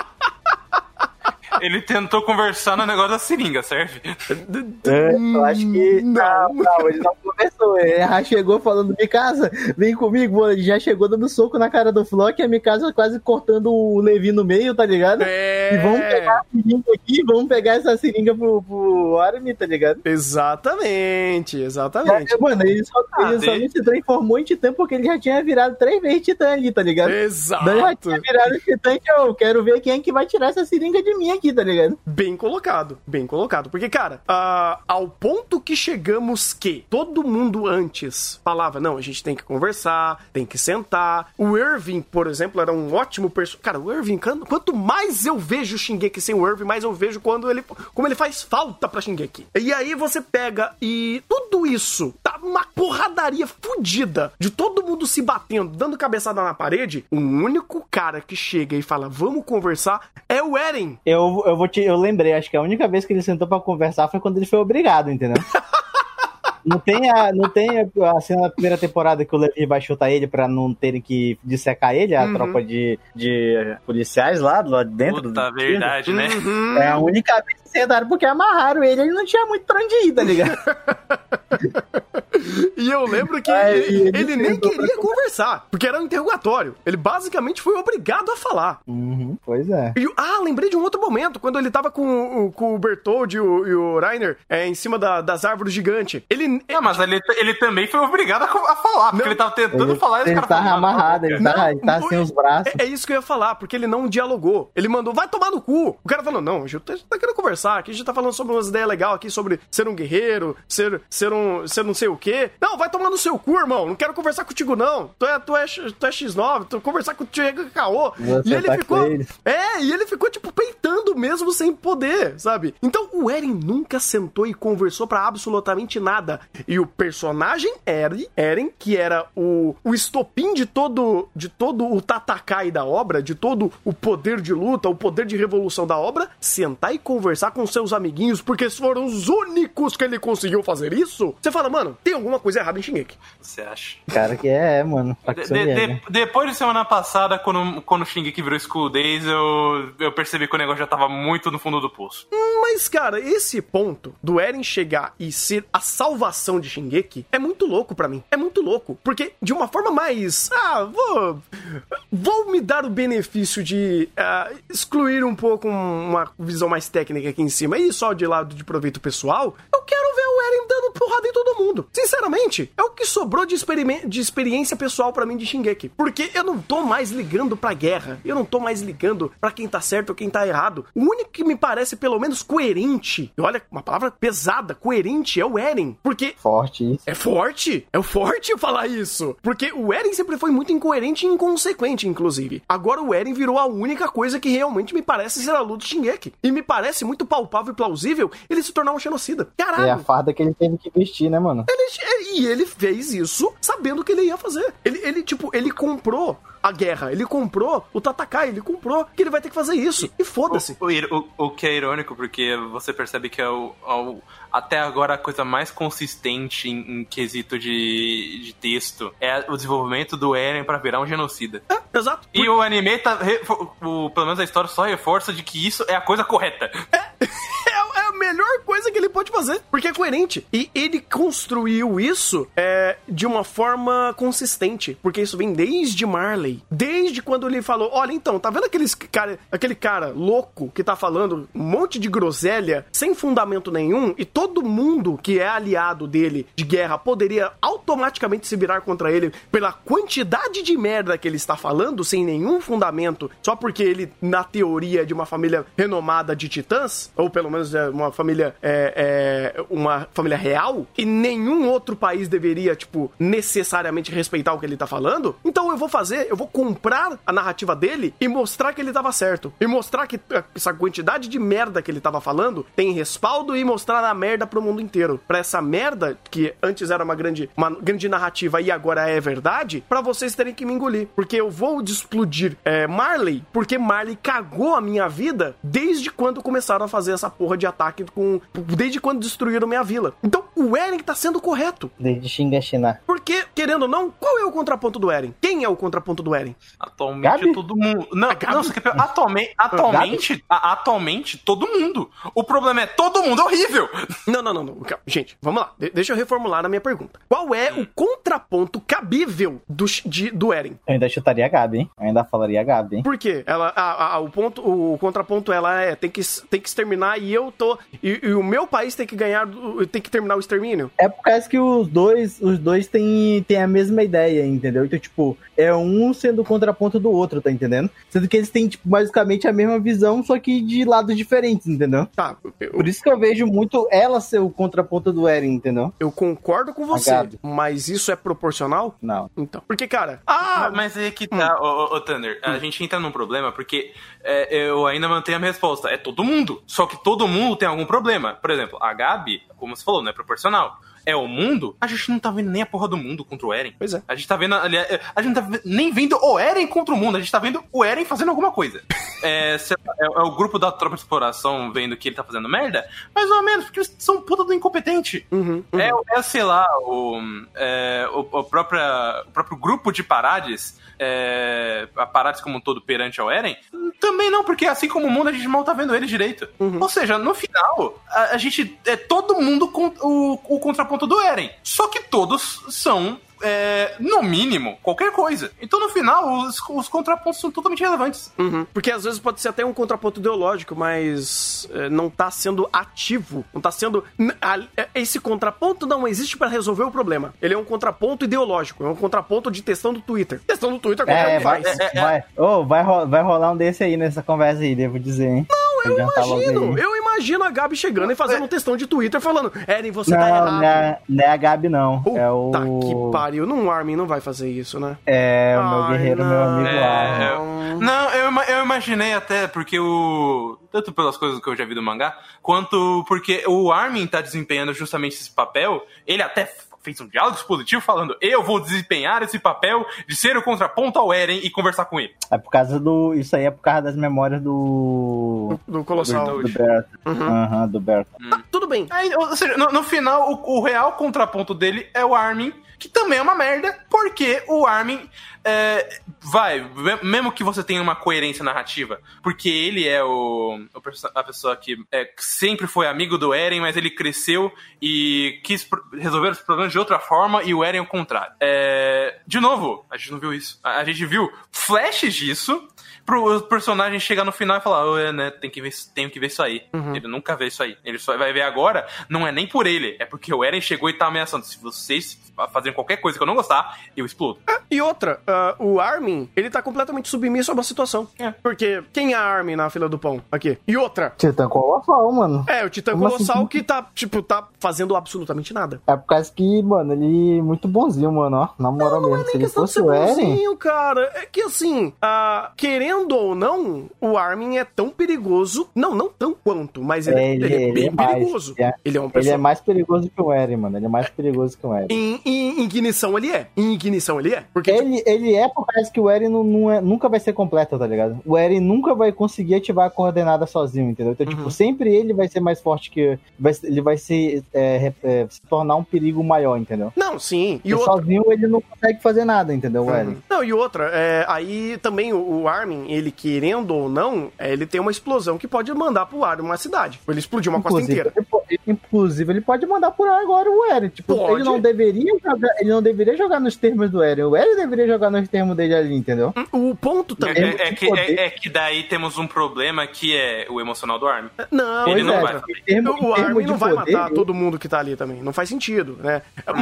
ele tentou conversar no negócio da seringa, serve? É, eu acho que. Não, não, ele não conversou. Ele já chegou falando: Mikasa, vem comigo. Ele já chegou dando soco na cara do Flock e a Mikasa quase cortando o Levi no meio, tá ligado? É. E vamos pegar a seringa aqui, vamos pegar essa seringa pro, pro Armin, tá ligado? Exatamente, exatamente. É, mano, ele só, ah, ele só não se transformou em titã porque ele já tinha virado três vezes titã ali, tá ligado? Exato. Daí já tinha virado titã que eu quero ver quem é que vai tirar essa seringa de mim aqui, tá ligado? Bem colocado, bem colocado. Porque, cara, uh, ao ponto que chegamos que todo mundo antes falava, não, a gente tem que conversar, tem que sentar. O Irving, por exemplo, era um ótimo personagem. Cara, o Irving, quanto mais eu vejo o Shingeki sem o Irving, mais eu vejo quando ele, como ele faz falta pra Shingeki. E aí você pega e tudo isso tá uma porradaria fodida de todo mundo se batendo, dando cabeçada na parede. O único cara que chega e fala, vamos conversar, é o Eren. Eu, eu vou te. Eu lembrei, acho que a única vez que ele sentou para conversar foi quando ele foi obrigado, entendeu? Não tem, a, não tem a cena da primeira temporada que o Levi vai chutar ele pra não terem que dissecar ele, a uhum. tropa de, de policiais lá, lá dentro. Puta, do verdade, né? Uhum. É a única vez sentaram porque amarraram ele, ele não tinha muito pra onde ir, tá ligado? e eu lembro que é, ele, ele, nem queria conversar, porque era um interrogatório. Ele basicamente foi obrigado a falar. Uhum, pois é. E, ah, lembrei de um outro momento, quando ele tava com, com o Bertold e o, e o Rainer é, em cima da, das árvores gigantes. Ele. Não, mas ele, ele também foi obrigado a, a falar, porque não, ele tava tentando ele, falar e Ele tava amarrado, ele tava, ele tava sem os braços. É, é, isso que eu ia falar, porque ele não dialogou. Ele mandou, vai tomar no cu. O cara falou, não, a gente tá, tá querendo conversar aqui, a gente tá falando sobre umas ideias legais aqui, sobre ser um guerreiro, ser, ser um. ser não sei o quê. Não, vai tomar no seu cu, irmão. Não quero conversar contigo, não. Tu é, tu é, tu é X9, tu conversar com o Diego Caô. E ele tá ficou. É, e ele ficou, tipo, peitando mesmo sem poder, sabe? Então o Eren nunca sentou e conversou para absolutamente nada. E o personagem Eren, Eren que era o, o estopim de todo, de todo o Tatakai da obra, de todo o poder de luta, o poder de revolução da obra, sentar e conversar com seus amiguinhos, porque foram os únicos que ele conseguiu fazer isso. Você fala, mano, tem alguma coisa errada em Shingeki. Você acha? Cara, que é, mano. De, de, de, depois de semana passada, quando, quando o Shingeki virou School Days, eu, eu percebi que o negócio já tava muito no fundo do poço. Mas, cara, esse ponto do Eren chegar e ser a salvação de Shingeki é muito louco para mim. É muito louco. Porque, de uma forma mais. Ah, vou. Vou me dar o benefício de uh, excluir um pouco uma visão mais técnica aqui em cima e só de lado de proveito pessoal. Eu quero Eren dando porrada em todo mundo. Sinceramente, é o que sobrou de, de experiência pessoal para mim de Shingeki. Porque eu não tô mais ligando pra guerra. Eu não tô mais ligando para quem tá certo ou quem tá errado. O único que me parece pelo menos coerente, e olha, uma palavra pesada, coerente, é o Eren. Porque. Forte isso. É forte? É forte falar isso. Porque o Eren sempre foi muito incoerente e inconsequente, inclusive. Agora o Eren virou a única coisa que realmente me parece ser a luta de Shingeki. E me parece muito palpável e plausível ele se tornar um genocida. Caralho. É a farda que ele teve que vestir, né, mano? Ele, e ele fez isso sabendo o que ele ia fazer. Ele, ele, tipo, ele comprou a guerra. Ele comprou o Tatakai, ele comprou que ele vai ter que fazer isso. E foda-se. O, o, o, que é irônico, porque você percebe que é o, é o até agora a coisa mais consistente em, em quesito de, de, texto é o desenvolvimento do Eren para virar um genocida. É, exato. E o anime tá. O, pelo menos a história só reforça de que isso é a coisa correta. É. é a melhor coisa que ele pode fazer, porque é coerente. E ele construiu isso é, de uma forma consistente, porque isso vem desde Marley. Desde quando ele falou: Olha, então, tá vendo aqueles cara, aquele cara louco que tá falando um monte de groselha sem fundamento nenhum e todo mundo que é aliado dele de guerra poderia automaticamente se virar contra ele pela quantidade de merda que ele está falando sem nenhum fundamento, só porque ele, na teoria, é de uma família renomada de titãs, ou pelo menos é uma família é, é, uma família real e nenhum outro país deveria, tipo, necessariamente respeitar o que ele tá falando, então eu vou fazer, eu vou comprar a narrativa dele e mostrar que ele tava certo. E mostrar que essa quantidade de merda que ele tava falando tem respaldo e mostrar a merda pro mundo inteiro. Pra essa merda, que antes era uma grande, uma grande narrativa e agora é verdade, para vocês terem que me engolir. Porque eu vou explodir é, Marley, porque Marley cagou a minha vida desde quando começaram a fazer essa porra de ataque com. Desde quando destruíram minha vila. Então o Eren tá sendo correto. Desde Por, Porque, querendo ou não, qual é o contraponto do Eren? Quem é o contraponto do Eren? Atualmente Gabi? todo mundo. Não, não, você quer atualmente, atualmente, a- atualmente, todo mundo. O problema é todo mundo horrível. Não, não, não, não. Gente, vamos lá. De- deixa eu reformular a minha pergunta. Qual é o contraponto cabível do, de- do Eren? Eu ainda chutaria a Gabi, hein? Eu ainda falaria a Gabi, hein? Por quê? Ela, a- a- o, ponto, o contraponto ela é tem que, tem que exterminar e eu tô. E, e o meu país tem que ganhar. Tem que terminar o extermínio? É por causa que os dois, os dois têm, têm a mesma ideia, entendeu? Então, tipo, é um sendo o contraponto do outro, tá entendendo? Sendo que eles têm, tipo, basicamente a mesma visão, só que de lados diferentes, entendeu? Tá. Eu, Por isso que eu vejo muito ela ser o contraponto do Eren, entendeu? eu concordo com você, Gabi. mas isso é proporcional? Não. Então. Porque, cara. Ah, Mas aí que tá, ô, ô, ô, Thunder. A gente entra num problema porque é, eu ainda mantenho a minha resposta. É todo mundo. Só que todo mundo tem algum problema. Por exemplo, a Gabi, como você falou, não é proporcional. É o mundo, a gente não tá vendo nem a porra do mundo contra o Eren. Pois é. A gente tá vendo. aliás, A gente não tá nem vendo o Eren contra o mundo, a gente tá vendo o Eren fazendo alguma coisa. É, é- é o grupo da tropa de exploração vendo que ele tá fazendo merda? Mais ou menos, porque eles são puta do incompetente. Uhum, uhum. É, é, sei lá, o, é, o, o, própria, o próprio grupo de Parades, é, a Parades como um todo perante ao Eren, também não, porque assim como o mundo, a gente mal tá vendo ele direito. Ou seja, no final, a, a gente é todo mundo com o, o contraponto do Eren. Só que todos são. é, no mínimo, qualquer coisa. Então, no final, os, os contrapontos são totalmente relevantes. Uhum. Porque às vezes pode ser até um contraponto ideológico, mas é, não tá sendo ativo. Não tá sendo. a- é, Esse contraponto não existe pra resolver o problema. Ele é um contraponto ideológico, é um contraponto de textão do Twitter. Textão do Twitter qualquer É, vai, faz. vai, Ô, vai, ro- vai rolar um desse aí nessa conversa aí, devo dizer, hein? Não, Eu imagino, eu imagino a Gabi chegando e fazendo um textão de Twitter falando: Eren, você tá Não, errado. não é, não é a Gabi, não. Puta é o. que pariu. Não, Armin não vai fazer isso, né? É, o meu Ai, guerreiro, meu não. amigo É, Armin. Não, eu, eu imaginei até porque o. Tanto pelas coisas que eu já vi do mangá, quanto porque o Armin tá desempenhando justamente esse papel. Ele até fez um diálogo expositivo falando: Eu vou desempenhar esse papel de ser o contraponto ao Eren e conversar com ele. É por causa do. Isso aí é por causa das memórias do. Do Colossal. Do, do Bert. Aham, do Bert. Tá, tudo bem. Aí, ou seja, no, no final, o, o real contraponto dele é o Armin, que também é uma merda, porque o Armin é, vai, me- mesmo que você tenha uma coerência narrativa, porque ele é o, a pessoa que é, sempre foi amigo do Eren, mas ele cresceu e quis resolver os problemas de outra forma, e o Eren é o contrário. É, de novo, a gente não viu isso. A, a gente viu flashes disso. Pro personagem chegar no final e falar, "Ô, é, né, tem que ver, tenho que ver isso aí. Ele nunca vê isso aí. Ele só vai ver agora, não é nem por ele, é porque o Eren chegou e tá ameaçando. Se vocês fazerem qualquer coisa que eu não gostar, eu explodo. E outra, ah, o Armin, ele tá completamente submisso a uma situação. É. Porque quem é a Armin na fila do pão? Aqui. E outra, Titã Colossal, mano. é o Titã Como Colossal assim? que tá, tipo, tá fazendo absolutamente nada. É por causa que, mano, ele é muito bonzinho, mano, ó. Na moral mesmo. Se ele questão de fosse ser o Eren. bonzinho, cara. É que assim, ah, querendo ou não, o Armin é tão perigoso. Não, não tão quanto, mas ele, É, ele- ele é ele bem é mais, perigoso. ele é- Ele é um Ele é mais perigoso que o Eren, mano. Ele é mais perigoso que o Eren. Em, em ignição ele é. Em ignição ele é. Porque, tipo, Ele, ele é por causa que o Eren não, não é- nunca vai ser completo, tá ligado? O Eren nunca vai conseguir ativar a coordenada sozinho, entendeu? Então, Uhum. tipo, sempre ele vai ser mais forte que. vai- ele vai se, é, é, se tornar um perigo maior, entendeu? não, sim. E outra. sozinho ele não consegue fazer nada, entendeu, o Eren? Uhum. Não, e outra, é, aí também o, o Armin, ele querendo ou não, é, ele tem uma explosão que pode mandar pro ar uma cidade. Ele explodiu uma costa Inclusive inteira. ele, inclusive, ele pode mandar por ar agora o Eren. Tipo, Pode. ele não deveria jogar. Ele não deveria jogar nos termos do Eren. O Eren deveria jogar nos termos dele ali, entendeu? O ponto É, também. é- é que, é- é que daí temos um problema que é o emocional do Armin. Não, Ele não é, vai em o Armin não vai poder, matar todo mundo que tá ali também. Não faz sentido, né?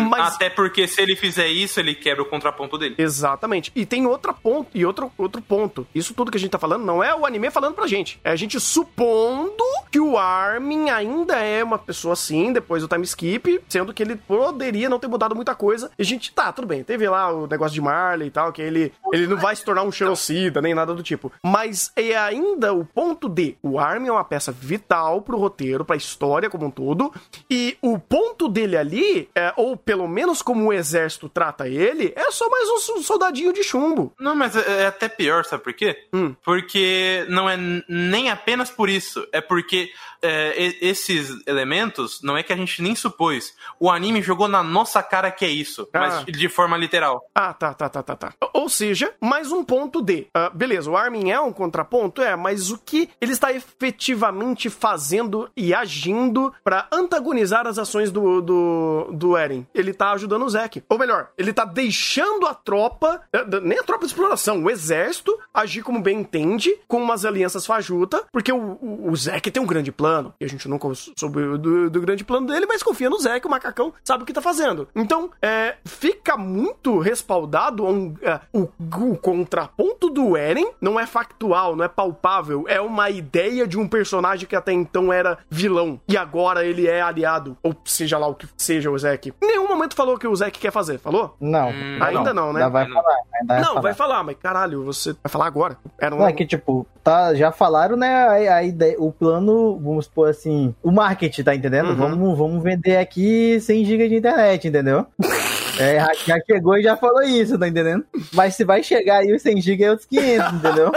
Mas. Até porque se ele fizer isso, ele quebra o contraponto dele. Exatamente. E tem outro ponto, e outro, outro ponto. Isso tudo que a gente tá falando não é o anime falando pra gente. É a gente supondo que o Armin ainda é uma pessoa assim, depois do time skip, sendo que ele poderia não ter mudado muita coisa. E a gente, tá, tudo bem. Teve lá o negócio de Marley e tal, que ele, ele não vai se tornar um genocida, nem nada do tipo. Mas é ainda o ponto de o Armin é uma peça vital pro roteiro, pra história como um todo, e o ponto dele ali, é, ou pelo menos como o exército trata ele, é só mais um soldadinho de chumbo. Não, mas é, é até pior, sabe por quê? Hum. Porque não é nem apenas por isso, é porque é, esses elementos não é que a gente nem supôs. O anime jogou na nossa cara que é isso, ah. mas de forma literal. Ah, tá, tá, tá, tá, tá. Ou seja, mais um ponto de. Uh, beleza, o Armin é um contraponto, é, mas o que ele está efetivamente fazendo e agindo para antagonizar as ações do, do, do Eren? Ele tá ajudando o Zack. Ou melhor, ele tá deixando a tropa, eh, nem a tropa de exploração, o exército, agir como bem entende, com umas alianças fajuta, porque o, o, o Zack tem um grande plano. E a gente nunca soube do, do grande plano dele, mas confia no Zé que o macacão sabe o que tá fazendo. Então, é, fica muito respaldado um, é, o, o, contraponto do Eren não é factual, não é palpável, é uma ideia de um personagem que até então era vilão e agora ele é aliado, ou seja lá o que seja o Zeke. Em nenhum momento falou que o Zeke quer fazer, falou? Não. Hum, ainda não, não né? Ainda vai falar. Ainda vai não, falar. vai falar, mas caralho, você vai falar agora. Era um... Não, é que tipo, tá, já falaram, né, a, a ideia, o plano, vamos supor assim, o marketing, tá entendendo? Uhum. Vamos, vamos vender aqui 100 GB de internet, entendeu? É, já chegou e já falou isso, tá entendendo? Mas se vai chegar aí os 100 GB é outros 500, entendeu?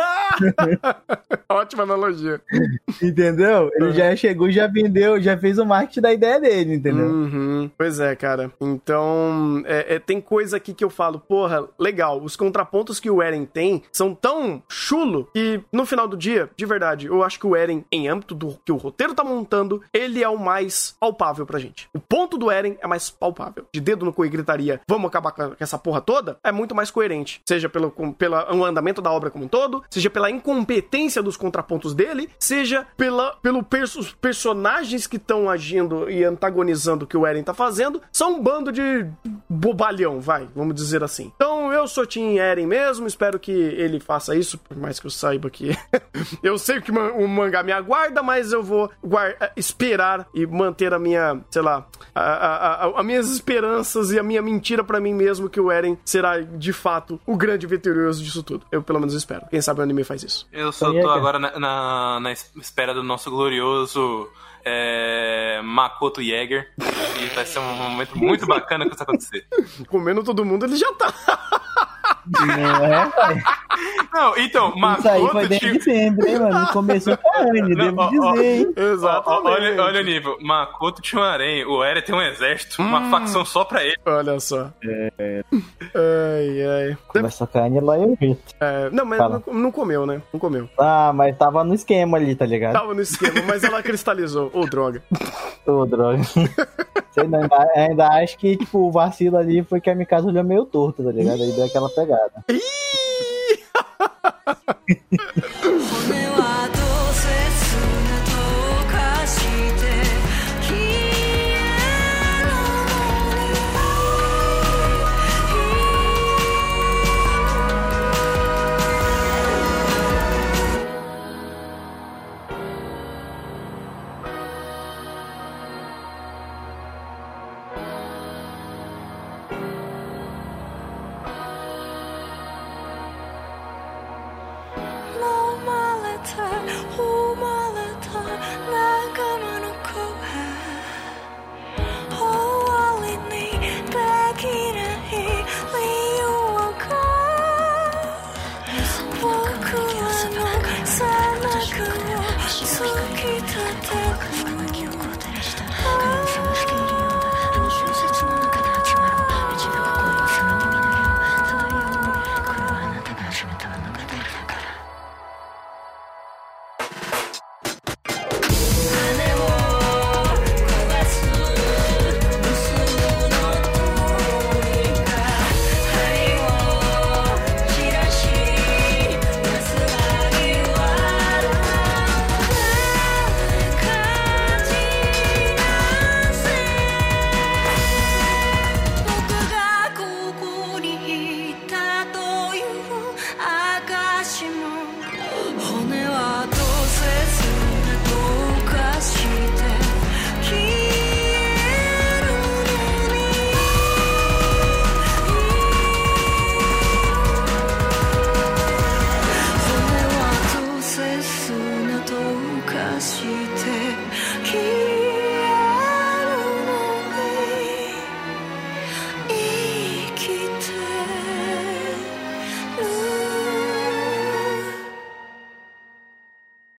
Ótima analogia. Entendeu? Ele uhum. já chegou e já vendeu, já fez o marketing da ideia dele, entendeu? Uhum. Pois é, cara. Então, é, é, tem coisa aqui que eu falo, porra, legal, os contrapontos que o Eren tem são tão chulo que no final do dia, de verdade, eu acho que o Eren, em âmbito do que o roteiro tá montando, ele é o mais palpável pra gente. O ponto do Eren é mais palpável. De dedo no cu e gritaria vamos acabar com essa porra toda, é muito mais coerente. Seja pelo pela, andamento da obra como um todo, seja pela incompetência dos contrapontos dele, seja pela, pelo pers os personagens que estão agindo e antagonizando o que o Eren tá fazendo, são um bando de bobalhão, vai, vamos dizer assim. Então eu sou Team Eren mesmo, espero que ele faça isso, por mais que eu saiba que eu sei que o mangá me aguarda, mas eu vou esperar e manter a minha, sei lá, as minhas esperanças e a minha mentira mentira para mim mesmo que o Eren será de fato o grande vitorioso disso tudo. Eu pelo menos espero. Quem sabe o anime faz isso. Eu só tô agora na, na, na espera do nosso glorioso é, Makoto Jäger. E vai ser um momento muito bacana que isso acontecer. Comendo todo mundo, ele já tá. Não é? Não, então, Makoto... Isso aí foi desde tinha... sempre, hein, mano? Começou com a Anne, devo ó, dizer, hein? Exatamente. Olha, olha o nível. Makoto tinha um harém, o Eren tem um exército, hum. uma facção só pra ele. Olha só. É... Ai, ai. Começou com a Anne lá eu vi. É, não, mas não, não, comeu, né? Não comeu. Ah, mas tava no esquema ali, tá ligado? Tava no esquema, mas ela cristalizou. Ô, oh, droga. Ô, oh, droga. Sei não, ainda, ainda acho que, tipo, o vacilo ali foi que a Mikasa olhou meio torto, tá ligado? Aí deu aquela pegada. Ih!